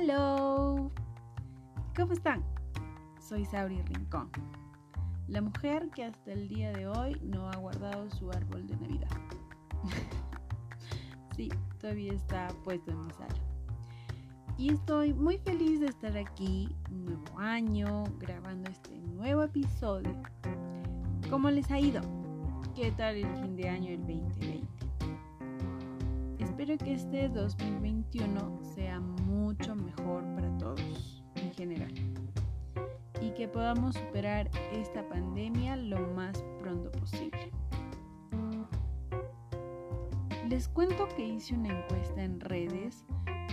Hello. ¿Cómo están? Soy Sauri Rincón, la mujer que hasta el día de hoy no ha guardado su árbol de Navidad. sí, todavía está puesto en mi sala. Y estoy muy feliz de estar aquí, nuevo año, grabando este nuevo episodio. ¿Cómo les ha ido? ¿Qué tal el fin de año del 2020? Espero que este 2021 sea mucho mejor para todos en general y que podamos superar esta pandemia lo más pronto posible. Les cuento que hice una encuesta en redes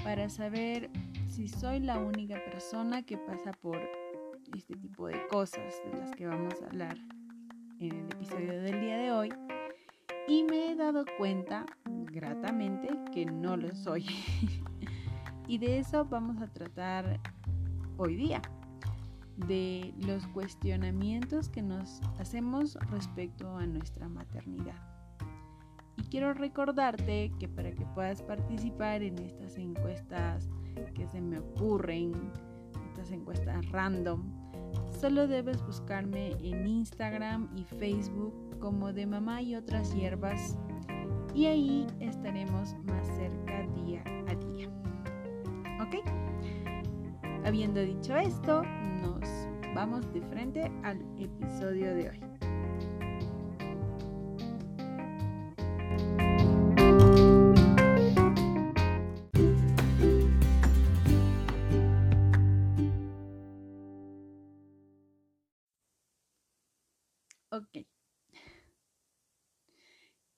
para saber si soy la única persona que pasa por este tipo de cosas de las que vamos a hablar en el episodio del día de hoy y me he dado cuenta gratamente que no lo soy. y de eso vamos a tratar hoy día, de los cuestionamientos que nos hacemos respecto a nuestra maternidad. Y quiero recordarte que para que puedas participar en estas encuestas que se me ocurren, estas encuestas random, solo debes buscarme en Instagram y Facebook como de mamá y otras hierbas y ahí estaremos más cerca día a día. ¿Ok? Habiendo dicho esto, nos vamos de frente al episodio de hoy.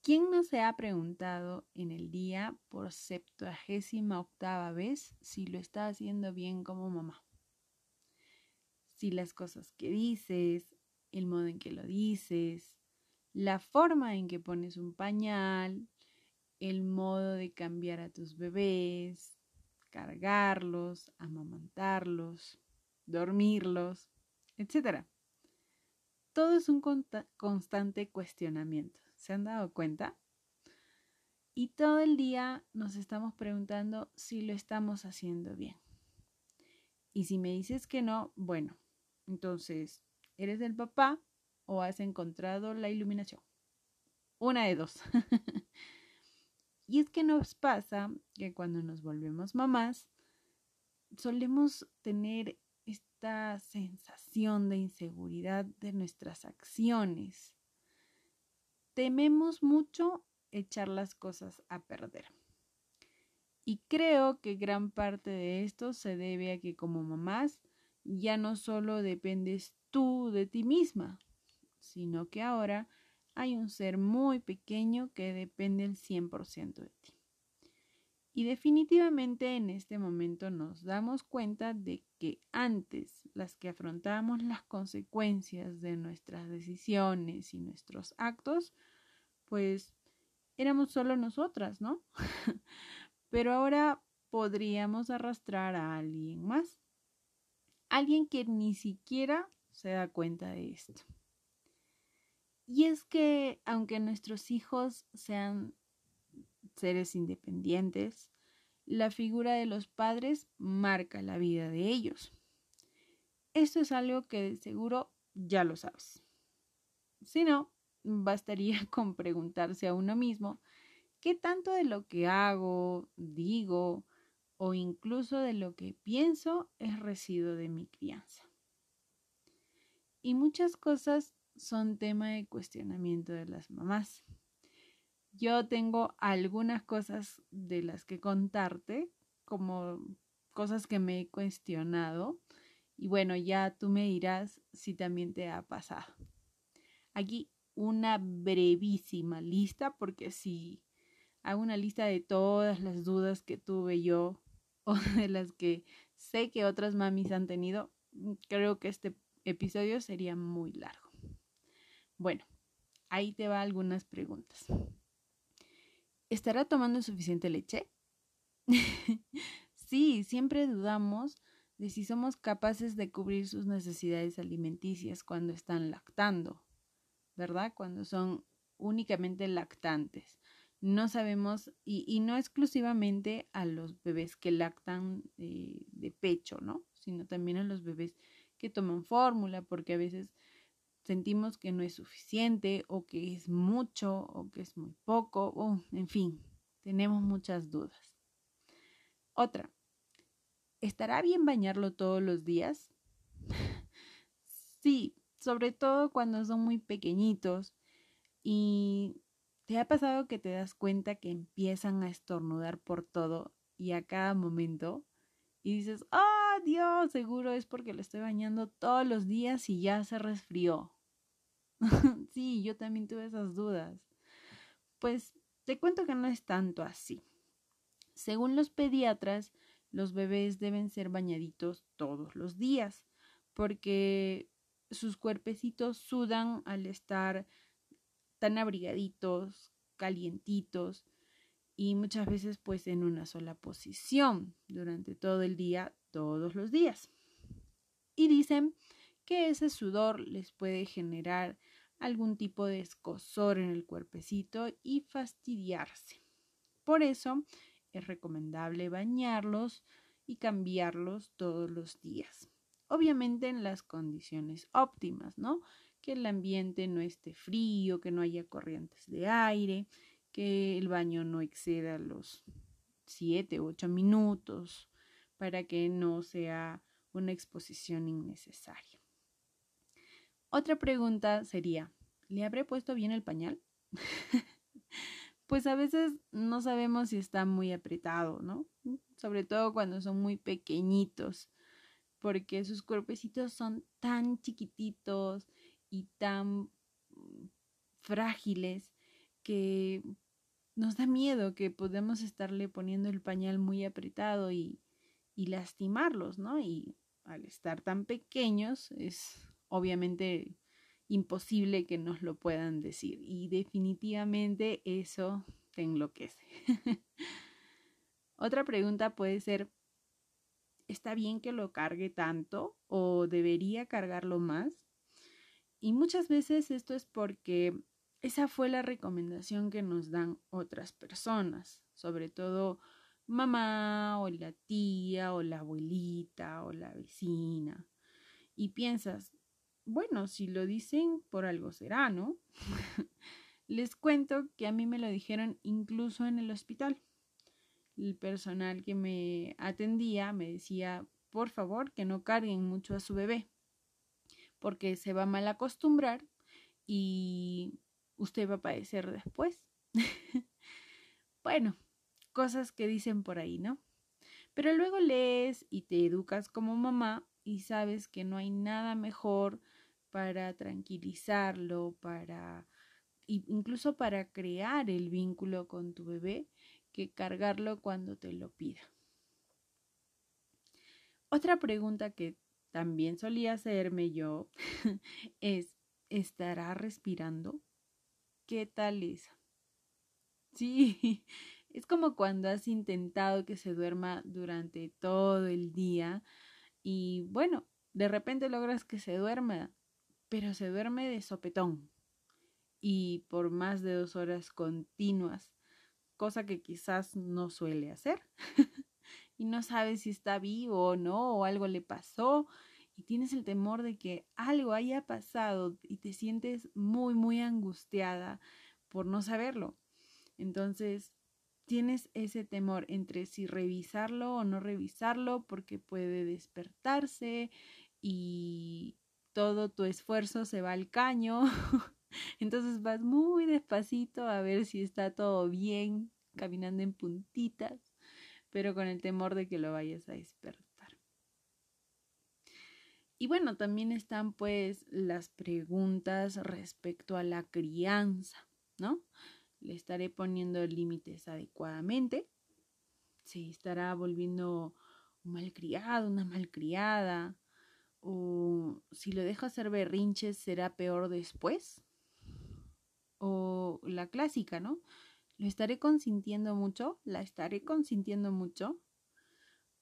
¿Quién no se ha preguntado en el día por septuagésima octava vez si lo está haciendo bien como mamá? Si las cosas que dices, el modo en que lo dices, la forma en que pones un pañal, el modo de cambiar a tus bebés, cargarlos, amamantarlos, dormirlos, etc. Todo es un constante cuestionamiento. ¿Se han dado cuenta? Y todo el día nos estamos preguntando si lo estamos haciendo bien. Y si me dices que no, bueno, entonces, ¿eres el papá o has encontrado la iluminación? Una de dos. y es que nos pasa que cuando nos volvemos mamás, solemos tener esta sensación de inseguridad de nuestras acciones tememos mucho echar las cosas a perder. Y creo que gran parte de esto se debe a que como mamás ya no solo dependes tú de ti misma, sino que ahora hay un ser muy pequeño que depende el 100% de ti. Y definitivamente en este momento nos damos cuenta de que antes las que afrontábamos las consecuencias de nuestras decisiones y nuestros actos, pues éramos solo nosotras, ¿no? Pero ahora podríamos arrastrar a alguien más. Alguien que ni siquiera se da cuenta de esto. Y es que aunque nuestros hijos sean seres independientes, la figura de los padres marca la vida de ellos. Esto es algo que de seguro ya lo sabes. Si no, bastaría con preguntarse a uno mismo qué tanto de lo que hago, digo o incluso de lo que pienso es residuo de mi crianza. Y muchas cosas son tema de cuestionamiento de las mamás. Yo tengo algunas cosas de las que contarte, como cosas que me he cuestionado. Y bueno, ya tú me dirás si también te ha pasado. Aquí una brevísima lista, porque si hago una lista de todas las dudas que tuve yo o de las que sé que otras mamis han tenido, mm, creo que este episodio sería muy largo. Bueno, ahí te va algunas preguntas. ¿Estará tomando suficiente leche? sí, siempre dudamos de si somos capaces de cubrir sus necesidades alimenticias cuando están lactando ¿verdad? Cuando son únicamente lactantes. no sabemos, y, no exclusivamente a los bebés que lactan eh, de pecho, ¿no? Sino también a los bebés que toman fórmula, porque a veces sentimos que no es suficiente o que es mucho o que es muy poco, o, en fin, tenemos muchas dudas. Otra, ¿estará bien bañarlo todos los días? sí, sobre todo cuando son muy pequeñios y ¿Te ha pasado que te das cuenta que empiezan a estornudar por todo y a cada momento? Y dices, ¡ah, Dios! Seguro es porque lo estoy bañando todos los días y ya se resfrió. sí, yo también tuve esas dudas. Pues te cuento que no es tanto así. Según los pediatras, los bebés deben ser bañaditos todos los días porque sus cuerpecitos sudan al estar tan abrigaditos, calientitos y muchas veces pues en una sola posición durante todo el día, todos los días. Y dicen que ese sudor les puede generar algún tipo de escosor en el cuerpecito y fastidiarse. Por eso es recomendable bañarlos y cambiarlos todos los días. Obviamente en las condiciones óptimas, ¿no? que el ambiente no esté frío, que no haya corrientes de aire, que el baño no exceda los 7 u 8 minutos para que no sea una exposición innecesaria. Otra pregunta sería, ¿le habré puesto bien el pañal? pues a veces no sabemos si está muy apretado, ¿no? Sobre todo cuando son muy pequeñitos, porque sus cuerpecitos son tan chiquititos y tan frágiles que nos da miedo que podemos estarle poniendo el pañal muy apretado y, y lastimarlos, ¿no? Y al estar tan pequeños es obviamente imposible que nos lo puedan decir y definitivamente eso te enloquece. Otra pregunta puede ser, ¿está bien que lo cargue tanto o debería cargarlo más? Y muchas veces esto es porque esa fue la recomendación que nos dan otras personas, sobre todo mamá o la tía o la abuelita o la vecina. Y piensas, bueno, si lo dicen por algo será, ¿no? Les cuento que a mí me lo dijeron incluso en el hospital. El personal que me atendía me decía, por favor, que no carguen mucho a su bebé porque se va a mal acostumbrar y usted va a padecer después. bueno, cosas que dicen por ahí, ¿no? Pero luego lees y te educas como mamá y sabes que no hay nada mejor para tranquilizarlo, para incluso para crear el vínculo con tu bebé que cargarlo cuando te lo pida. Otra pregunta que también solía hacerme yo es, ¿estará respirando? ¿Qué tal esa? Sí, es como cuando has intentado que se duerma durante todo el día y bueno, de repente logras que se duerma, pero se duerme de sopetón y por más de dos horas continuas, cosa que quizás no suele hacer. y no sabes si está vivo o no, o algo le pasó, y tienes el temor de que algo haya pasado y te sientes muy, muy angustiada por no saberlo. Entonces, tienes ese temor entre si revisarlo o no revisarlo porque puede despertarse y todo tu esfuerzo se va al caño. Entonces vas muy despacito a ver si está todo bien, caminando en puntitas pero con el temor de que lo vayas a despertar. Y bueno, también están pues las preguntas respecto a la crianza, ¿no? Le estaré poniendo límites adecuadamente. Se estará volviendo un malcriado, una malcriada. O si lo dejo hacer berrinches, será peor después. O la clásica, ¿no? ¿Lo estaré consintiendo mucho? ¿La estaré consintiendo mucho?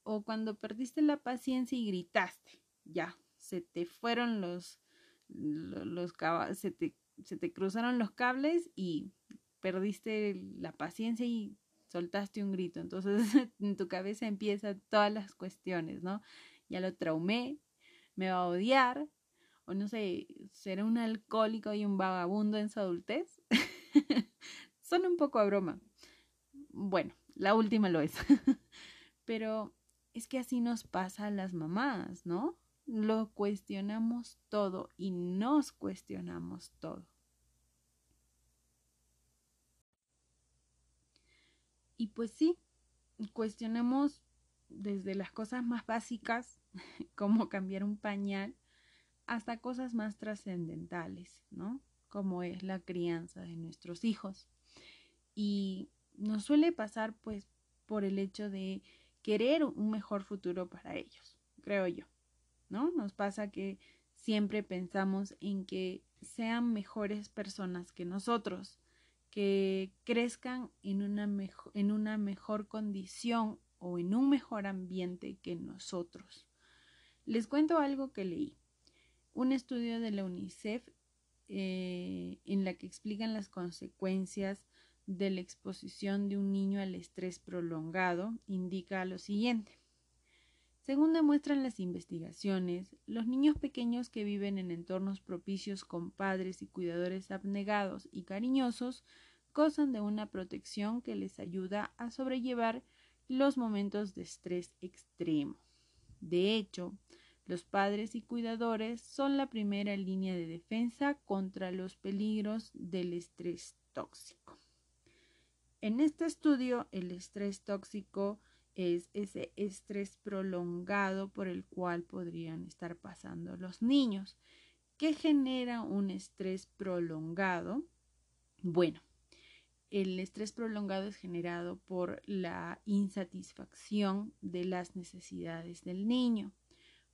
O cuando perdiste la paciencia y gritaste, ya, se te fueron los, los, se, te, se te cruzaron los cables y perdiste la paciencia y soltaste un grito. Entonces en tu cabeza empiezan todas las cuestiones, ¿no? Ya lo traumé, me va a odiar, o no sé, será un alcohólico y un vagabundo en su adultez. Son un poco a broma. Bueno, la última lo es. Pero es que así nos pasa a las mamás, ¿no? Lo cuestionamos todo y nos cuestionamos todo. Y pues sí, cuestionamos desde las cosas más básicas, como cambiar un pañal, hasta cosas más trascendentales, ¿no? Como es la crianza de nuestros hijos. Y nos suele pasar pues por el hecho de querer un mejor futuro para ellos, creo yo, ¿no? Nos pasa que siempre pensamos en que sean mejores personas que nosotros, que crezcan en una, en una mejor condición o en un mejor ambiente que nosotros. Les cuento algo que leí. Un estudio de la UNICEF eh, en la que explican las consecuencias de la exposición de un niño al estrés prolongado indica lo siguiente. Según demuestran las investigaciones, los niños pequeños que viven en entornos propicios con padres y cuidadores abnegados y cariñosos gozan de una protección que les ayuda a sobrellevar los momentos de estrés extremo. De hecho, los padres y cuidadores son la primera línea de defensa contra los peligros del estrés tóxico. En este estudio, el estrés tóxico es ese estrés prolongado por el cual podrían estar pasando los niños. ¿Qué genera un estrés prolongado? Bueno, el estrés prolongado es generado por la insatisfacción de las necesidades del niño.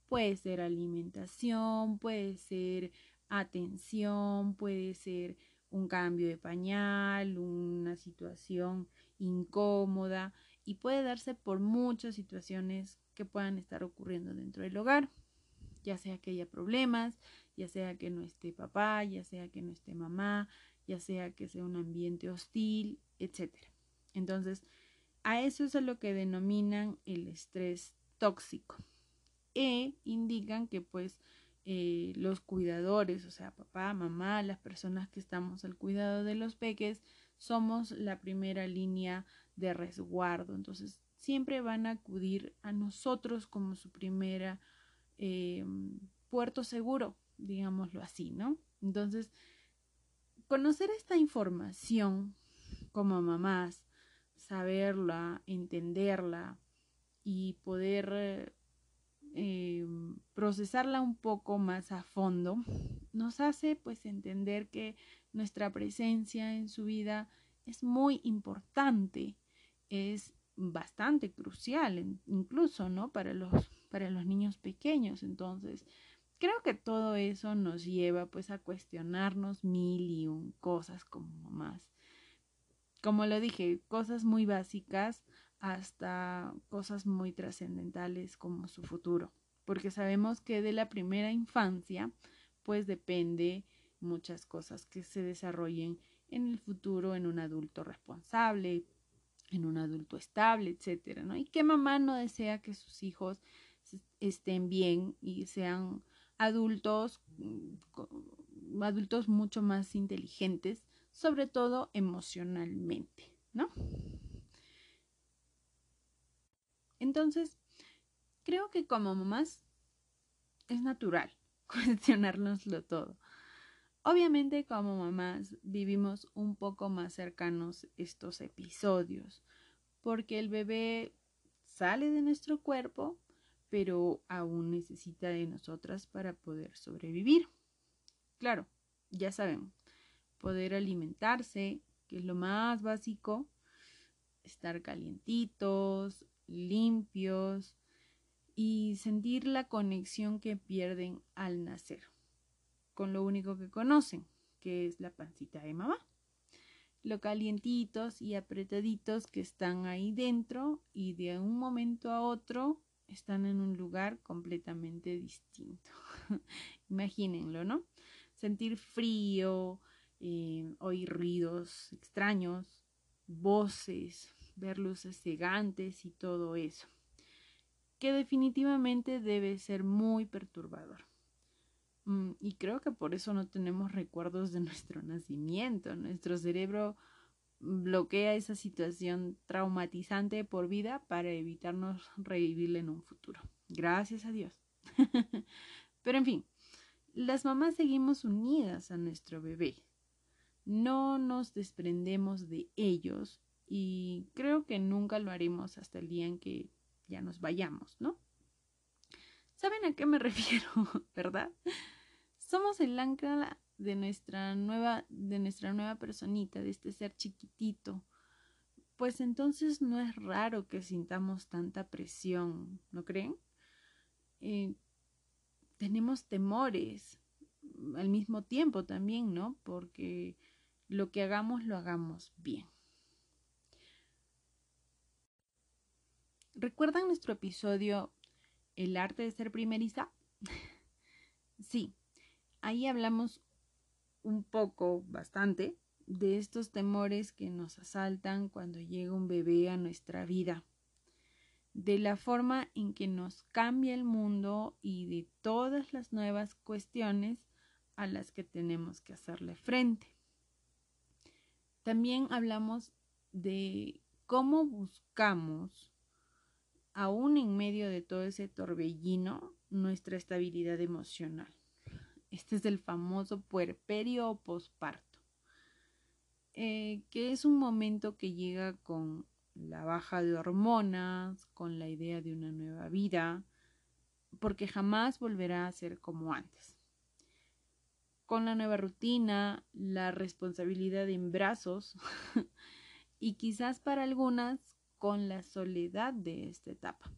Puede ser alimentación, puede ser atención, puede ser un cambio de pañal, una situación incómoda y puede darse por muchas situaciones que puedan estar ocurriendo dentro del hogar, ya sea que haya problemas, ya sea que no esté papá, ya sea que no esté mamá, ya sea que sea un ambiente hostil, etc. Entonces, a eso es a lo que denominan el estrés tóxico. E indican que pues eh, los cuidadores, o sea, papá, mamá, las personas que estamos al cuidado de los peques, somos la primera línea de resguardo. Entonces, siempre van a acudir a nosotros como su primera eh, puerto seguro, digámoslo así, ¿no? Entonces, conocer esta información como mamás, saberla, entenderla y poder eh, procesarla un poco más a fondo, nos hace pues entender que nuestra presencia en su vida es muy importante, es bastante crucial incluso, ¿no? Para los, para los niños pequeños. Entonces, creo que todo eso nos lleva pues a cuestionarnos mil y un cosas como mamás. Como lo dije, cosas muy básicas hasta cosas muy trascendentales como su futuro, porque sabemos que de la primera infancia pues depende muchas cosas que se desarrollen en el futuro en un adulto responsable, en un adulto estable, etcétera, ¿no? Y que mamá no desea que sus hijos estén bien y sean adultos adultos mucho más inteligentes, sobre todo emocionalmente, ¿no? Entonces, creo que como mamás es natural cuestionárnoslo todo. Obviamente como mamás vivimos un poco más cercanos estos episodios, porque el bebé sale de nuestro cuerpo, pero aún necesita de nosotras para poder sobrevivir. Claro, ya saben, poder alimentarse, que es lo más básico, estar calientitos, limpios y sentir la conexión que pierden al nacer con lo único que conocen, que es la pancita de mamá. Lo calientitos y apretaditos que están ahí dentro y de un momento a otro están en un lugar completamente distinto. Imagínenlo, ¿no? Sentir frío, eh, oír ruidos extraños, voces, ver luces cegantes y todo eso, que definitivamente debe ser muy perturbador. Mm, y creo que por eso no tenemos recuerdos de nuestro nacimiento. Nuestro cerebro bloquea esa situación traumatizante por vida para evitarnos revivirla en un futuro. Gracias a Dios. Pero en fin, las mamás seguimos unidas a nuestro bebé. No nos desprendemos de ellos y creo que nunca lo haremos hasta el día en que ya nos vayamos, ¿no? ¿Saben a qué me refiero, verdad? Somos el ancla de nuestra nueva, de nuestra nueva personita, de este ser chiquitito. Pues entonces no es raro que sintamos tanta presión, ¿no creen? Eh, tenemos temores al mismo tiempo también, ¿no? Porque lo que hagamos lo hagamos bien. ¿Recuerdan nuestro episodio El arte de ser primeriza? sí, ahí hablamos un poco, bastante, de estos temores que nos asaltan cuando llega un bebé a nuestra vida, de la forma en que nos cambia el mundo y de todas las nuevas cuestiones a las que tenemos que hacerle frente. También hablamos de cómo buscamos, aún en medio de todo ese torbellino, nuestra estabilidad emocional. Este es el famoso puerperio o posparto, eh, que es un momento que llega con la baja de hormonas, con la idea de una nueva vida, porque jamás volverá a ser como antes. Con la nueva rutina, la responsabilidad en brazos y quizás para algunas con la soledad de esta etapa.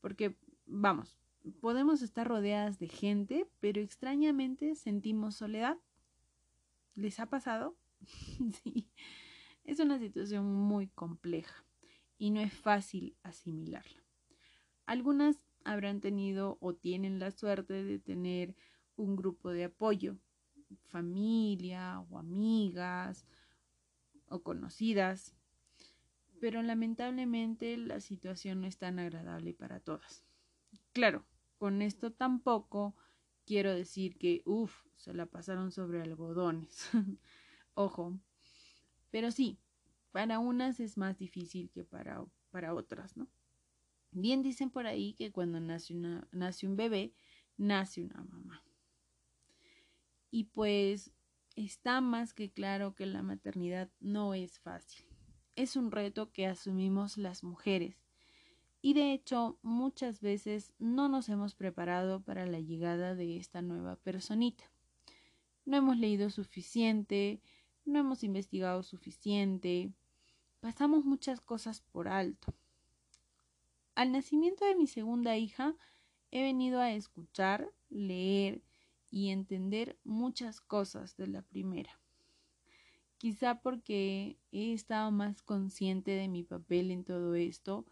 Porque, vamos, podemos estar rodeadas de gente, pero extrañamente sentimos soledad. ¿Les ha pasado? sí. Es una situación muy compleja y no es fácil asimilarla. Algunas habrán tenido o tienen la suerte de tener un grupo de apoyo, familia o amigas o conocidas, pero lamentablemente la situación no es tan agradable para todas. Claro, con esto tampoco quiero decir que, uff, se la pasaron sobre algodones. Ojo. Pero sí, para unas es más difícil que para, para otras, ¿no? Bien dicen por ahí que cuando nace, una, nace un bebé, nace una mamá. Y pues está más que claro que la maternidad no es fácil. Es un reto que asumimos las mujeres y de hecho muchas veces no nos hemos preparado para la llegada de esta nueva personita. No hemos leído suficiente, no hemos investigado suficiente, pasamos muchas cosas por alto. Al nacimiento de mi segunda hija he venido a escuchar, leer y entender muchas cosas de la primera. Quizá porque he estado más consciente de mi papel en todo esto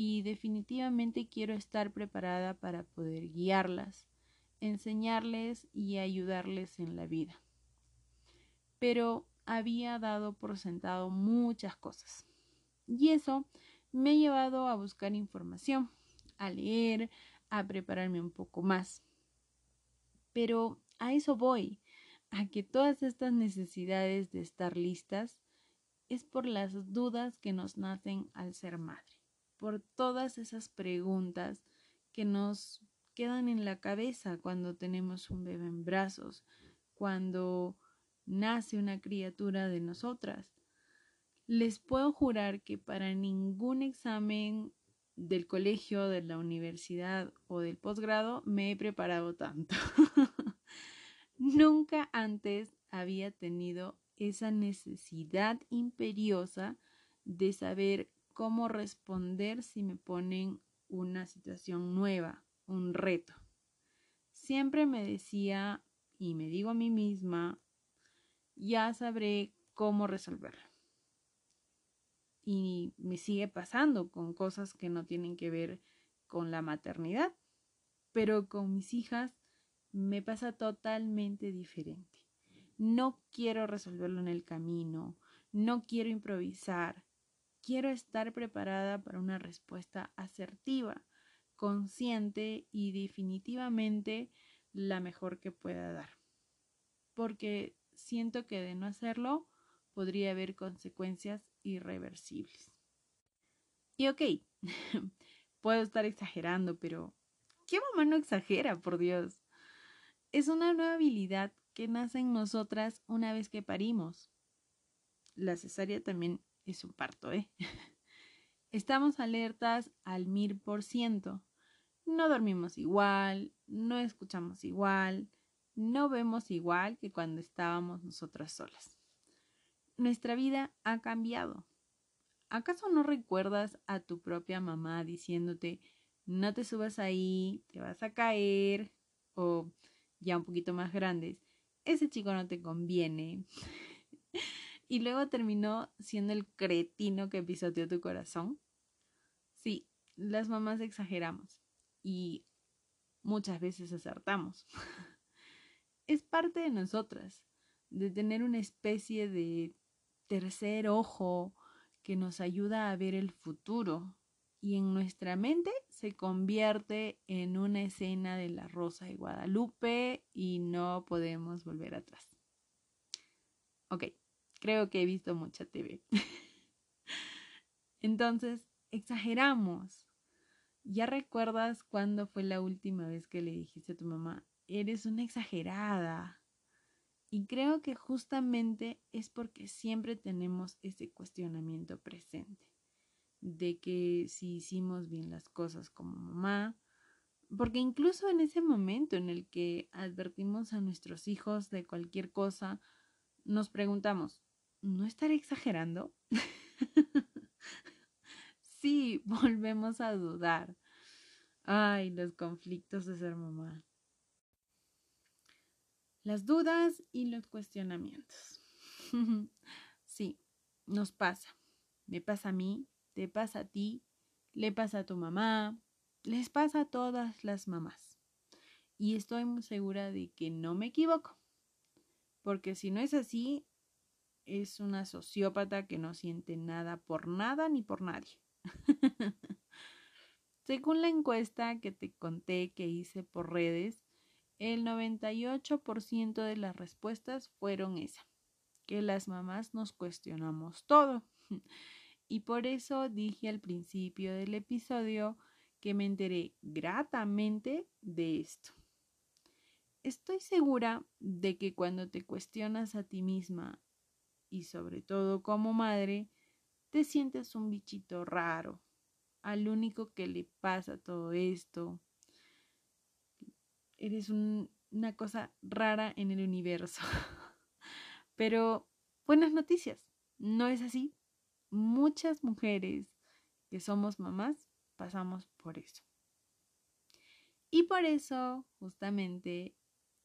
y definitivamente quiero estar preparada para poder guiarlas, enseñarles y ayudarles en la vida. Pero había dado por sentado muchas cosas y eso me ha llevado a buscar información, a leer, a prepararme un poco más. Pero a eso voy, a que todas estas necesidades de estar listas es por las dudas que nos nacen al ser madre por todas esas preguntas que nos quedan en la cabeza cuando tenemos un bebé en brazos, cuando nace una criatura de nosotras. Les puedo jurar que para ningún examen del colegio, de la universidad o del posgrado me he preparado tanto. Nunca antes había tenido esa necesidad imperiosa de saber cómo responder si me ponen una situación nueva, un reto. Siempre me decía y me digo a mí misma, ya sabré cómo resolverlo. Y me sigue pasando con cosas que no tienen que ver con la maternidad, pero con mis hijas me pasa totalmente diferente. no quiero resolverlo en el camino, no quiero improvisar, quiero estar preparada para una respuesta asertiva, consciente y definitivamente la mejor que pueda dar. Porque siento que de no hacerlo podría haber consecuencias irreversibles. Y ok, puedo estar exagerando, pero ¿qué mamá no exagera, por Dios? Es una nueva habilidad que nace en nosotras una vez que parimos. La cesárea también es un parto, ¿eh? Estamos alertas al mil por ciento. No dormimos igual, no escuchamos igual, no vemos igual que cuando estábamos nosotras solas. Nuestra vida ha cambiado. ¿Acaso no recuerdas a tu propia mamá diciéndote, no te subas ahí, te vas a caer? O ya un poquito más grandes, ese chico no te conviene. y luego terminó siendo el cretino que pisoteó tu corazón. Sí, las mamás exageramos y muchas veces acertamos. es parte de nosotras, de tener una especie de tercer ojo que nos ayuda a ver el futuro y en nuestra mente se convierte en una escena de la Rosa de Guadalupe y no podemos volver atrás. Ok, creo que he visto mucha TV. Entonces, exageramos. ¿Ya recuerdas cuándo fue la última vez que le dijiste a tu mamá, eres una exagerada. Y creo que justamente es porque siempre tenemos ese cuestionamiento presente de que si hicimos bien las cosas como mamá, porque incluso en ese momento en el que advertimos a nuestros hijos de cualquier cosa, nos preguntamos, ¿no estaré exagerando? sí, volvemos a dudar. Ay, los conflictos de ser mamá las dudas y los cuestionamientos. sí, nos pasa. Me pasa a mí, te pasa a ti, le pasa a tu mamá, les pasa a todas las mamás. Y estoy muy segura de que no me equivoco. Porque si no es así, es una sociópata que no siente nada por nada ni por nadie. Según la encuesta que te conté que hice por redes, el 98% de las respuestas fueron esa, que las mamás nos cuestionamos todo. Y por eso dije al principio del episodio que me enteré gratamente de esto. Estoy segura de que cuando te cuestionas a ti misma y sobre todo como madre, te sientes un bichito raro, al único que le pasa todo esto, eres una cosa rara en el universo. Pero buenas noticias, no es así. Muchas mujeres que somos mamás pasamos por eso. Y por eso, justamente,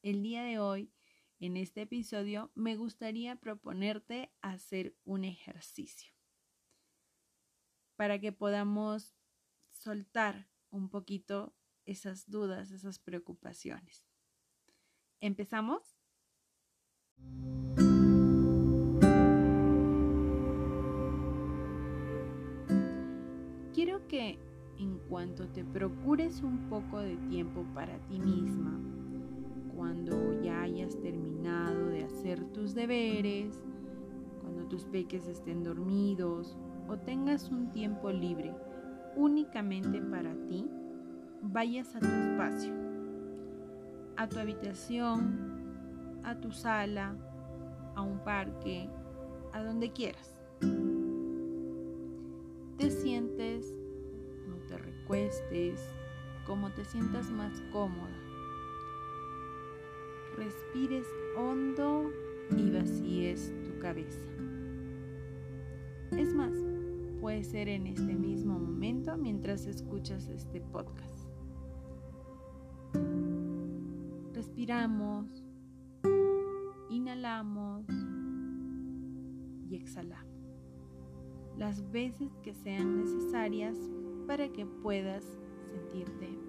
el día de hoy, en este episodio, me gustaría proponerte hacer un ejercicio para que podamos soltar un poquito esas dudas, esas preocupaciones. ¿Empezamos? Quiero que en cuanto te procures un poco de tiempo para ti misma, cuando ya hayas terminado de hacer tus deberes, cuando tus peques estén dormidos o tengas un tiempo libre únicamente para ti, vayas a tu espacio, a tu habitación, a tu sala, a un parque, a donde quieras. Te sientes, no te recuestes, como te sientas más cómoda. Respires hondo y vacíes tu cabeza. Es más, puede ser en este mismo momento mientras escuchas este podcast. Respiramos, inhalamos y exhalamos. Las veces que sean necesarias para que puedas sentirte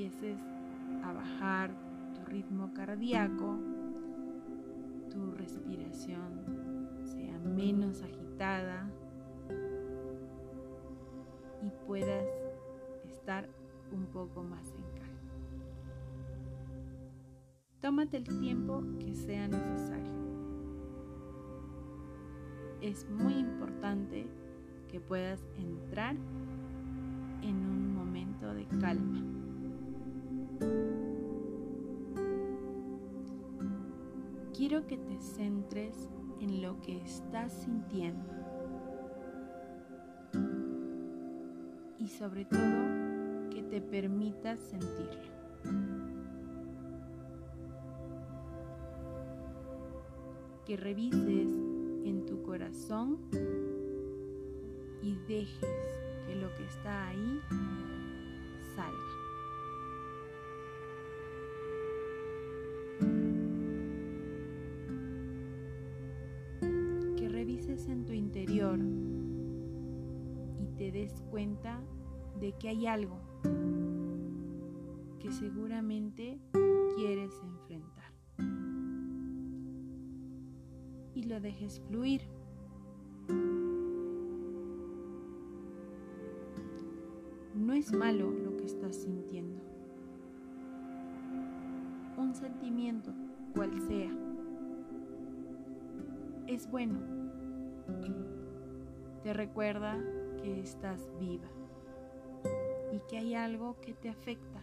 Empieces a bajar tu ritmo cardíaco, tu respiración sea menos agitada y puedas estar un poco más en calma. Tómate el tiempo que sea necesario. Es muy importante que puedas entrar en un momento de calma. Quiero que te centres en lo que estás sintiendo y sobre todo que te permitas sentirlo. Que revises en tu corazón y dejes que lo que está ahí salga. Cuenta de que hay algo que seguramente quieres enfrentar. Y lo dejes fluir. No es malo lo que estás sintiendo. Un sentimiento, cual sea, es bueno. Te recuerda que estás viva y que hay algo que te afecta,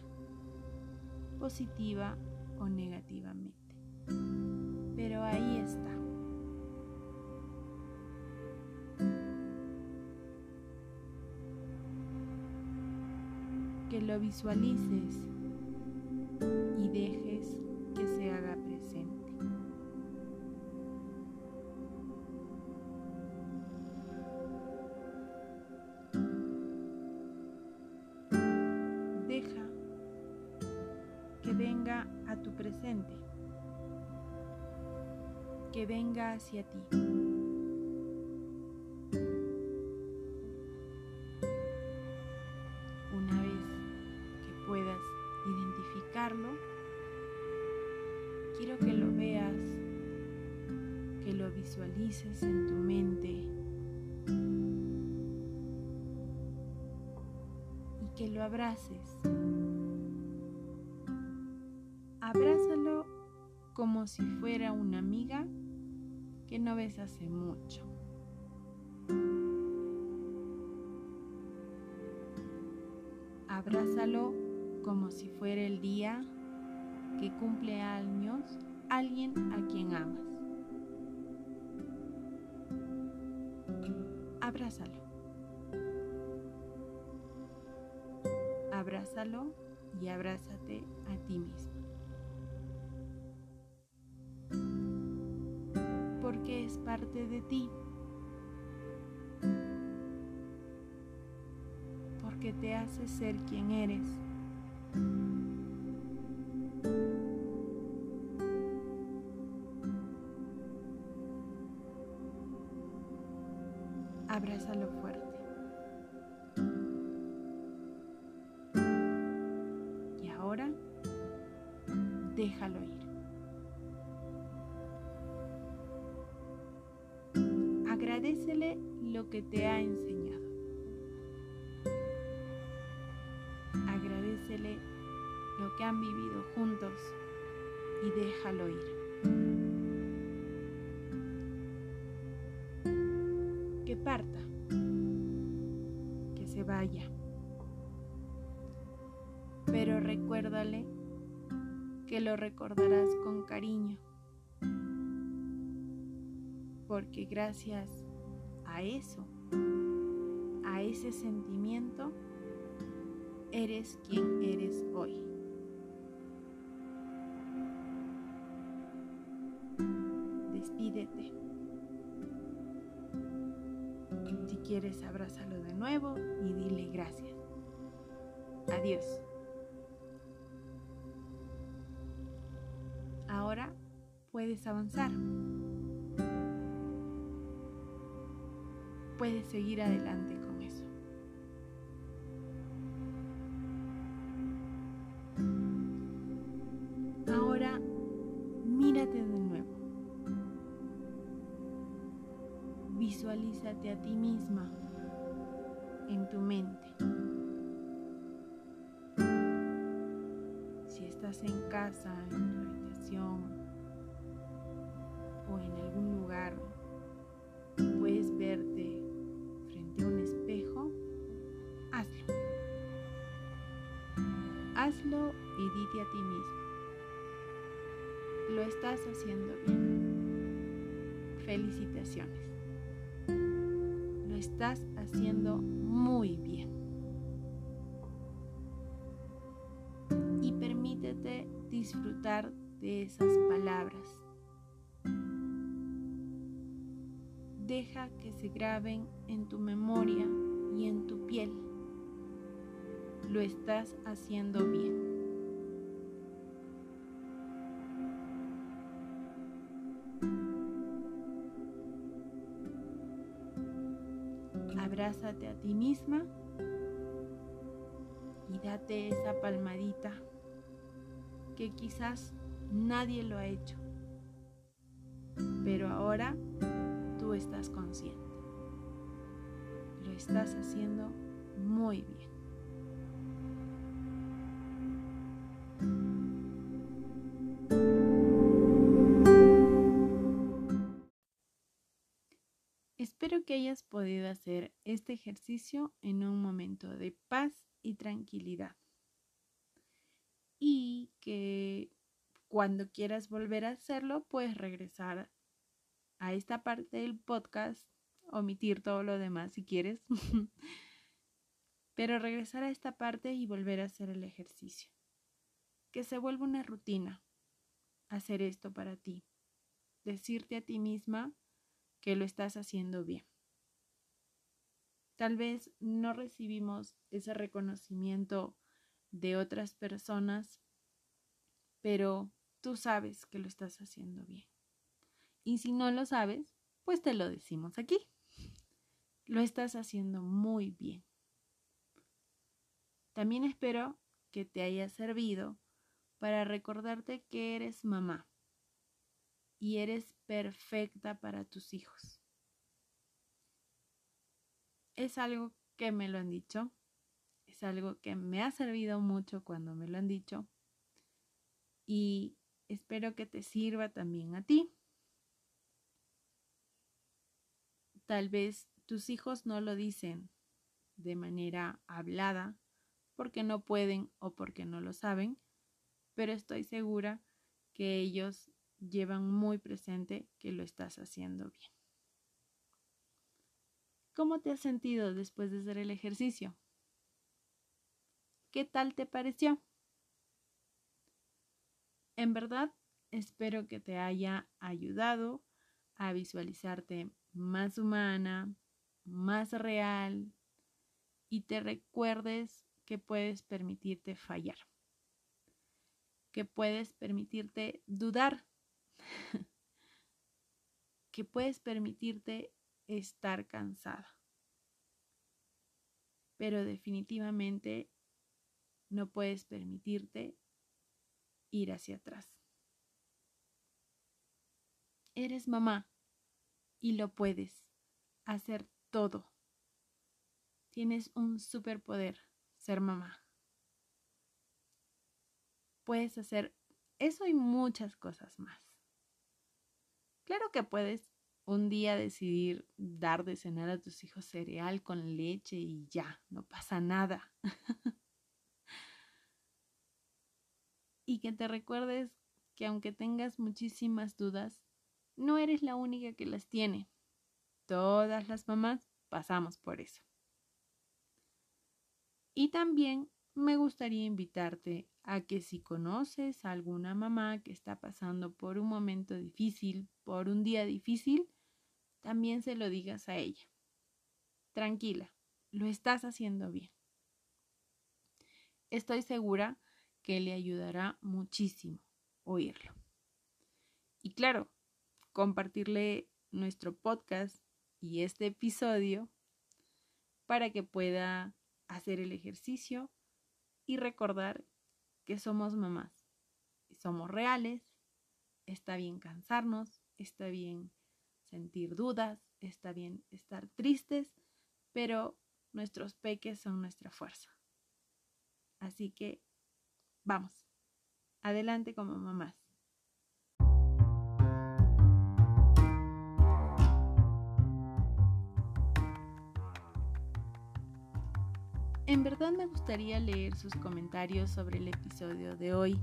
positiva o negativamente. Pero ahí está. que lo visualices y dejes que se haga hacia ti. quiero que lo veas, que lo visualices en tu mente y que lo abraces. Abrázalo como si fuera una amiga que no ves hace mucho. Abrázalo como si fuera el día que cumple años alguien a quien amas. Abrázalo. Abrázalo y abrázate a ti mismo. Parte de ti. Porque te hace ser quien eres. Abrázalo fuerte. Y ahora déjalo ir. Agradecele lo que te ha enseñado. Agradecele lo que han vivido juntos y déjalo ir. Que parta, que se vaya. Pero recuérdale que lo recordarás con cariño, porque gracias a eso, a ese sentimiento, eres quien eres hoy. Despídete. Si quieres, abrázalo de nuevo y dile gracias. Adiós. Ahora puedes avanzar. puedes seguir adelante con eso. Ahora mírate de nuevo. Visualízate a ti misma en tu mente. Si estás en casa, en a ti mismo. Lo estás haciendo bien. Felicitaciones. Lo estás haciendo muy bien. Y permítete disfrutar de esas palabras. Deja que se graben en tu memoria y en tu piel. Lo estás haciendo bien. Abrázate a ti misma y date esa palmadita que quizás nadie lo ha hecho, pero ahora tú estás consciente. Lo estás haciendo muy bien. Que hayas podido hacer este ejercicio en un momento de paz y tranquilidad. Y que cuando quieras volver a hacerlo, puedes regresar a esta parte del podcast, omitir todo lo demás si quieres, pero regresar a esta parte y volver a hacer el ejercicio. Que se vuelva una rutina hacer esto para ti. Decirte a ti misma que lo estás haciendo bien. Tal vez no recibimos ese reconocimiento de otras personas, pero tú sabes que lo estás haciendo bien. Y si no lo sabes, pues te lo decimos aquí. Lo estás haciendo muy bien. También espero que te haya servido para recordarte que eres mamá y eres perfecta para tus hijos. Es algo que me lo han dicho, es algo que me ha servido mucho cuando me lo han dicho y espero que te sirva también a ti. Tal vez tus hijos no lo dicen de manera hablada porque no pueden o porque no lo saben, pero estoy segura que ellos llevan muy presente que lo estás haciendo bien. ¿Cómo te has sentido después de hacer el ejercicio? ¿Qué tal te pareció? En verdad, espero que te haya ayudado a visualizarte más humana, más real y te recuerdes que puedes permitirte fallar, que puedes permitirte dudar que puedes permitirte estar cansada. Pero definitivamente no puedes permitirte ir hacia atrás. Eres mamá y lo puedes hacer todo. Tienes un superpoder, ser mamá. Puedes hacer eso y muchas cosas más. Claro que puedes un día decidir dar de cenar a tus hijos cereal con leche y ya, no pasa nada. y que te recuerdes que aunque tengas muchísimas dudas, no eres la única que las tiene. Todas las mamás pasamos por eso. Y también me gustaría invitarte a que si conoces a alguna mamá que está pasando por un momento difícil, por un día difícil, también se lo digas a ella. Tranquila, lo estás haciendo bien. Estoy segura que le ayudará muchísimo oírlo. Y claro, compartirle nuestro podcast y este episodio para que pueda hacer el ejercicio y recordar que somos mamás somos reales, está bien cansarnos, está bien sentir dudas, está bien estar tristes, pero nuestros peques son nuestra fuerza. Así que vamos, adelante como mamás. En verdad me gustaría leer sus comentarios sobre el episodio de hoy.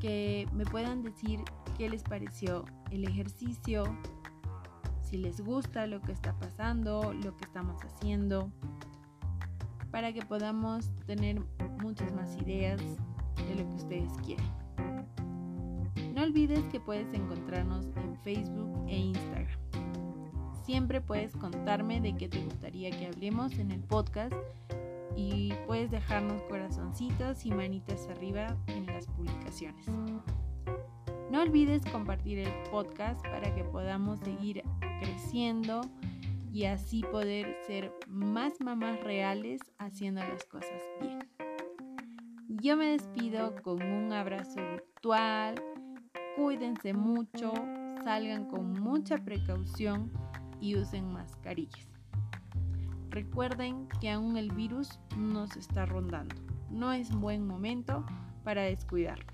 Que me puedan decir qué les pareció el ejercicio, si les gusta lo que está pasando, lo que estamos haciendo, para que podamos tener muchas más ideas de lo que ustedes quieren. No olvides que puedes encontrarnos en Facebook e Instagram. Siempre puedes contarme de qué te gustaría que hablemos en el podcast y puedes dejarnos corazoncitos y manitas arriba en las publicaciones. No olvides compartir el podcast para que podamos seguir creciendo y así poder ser más mamás reales haciendo las cosas bien. Yo me despido con un abrazo virtual. Cuídense mucho, salgan con mucha precaución y usen mascarillas. Recuerden que aún el virus nos está rondando. No es buen momento para descuidarnos.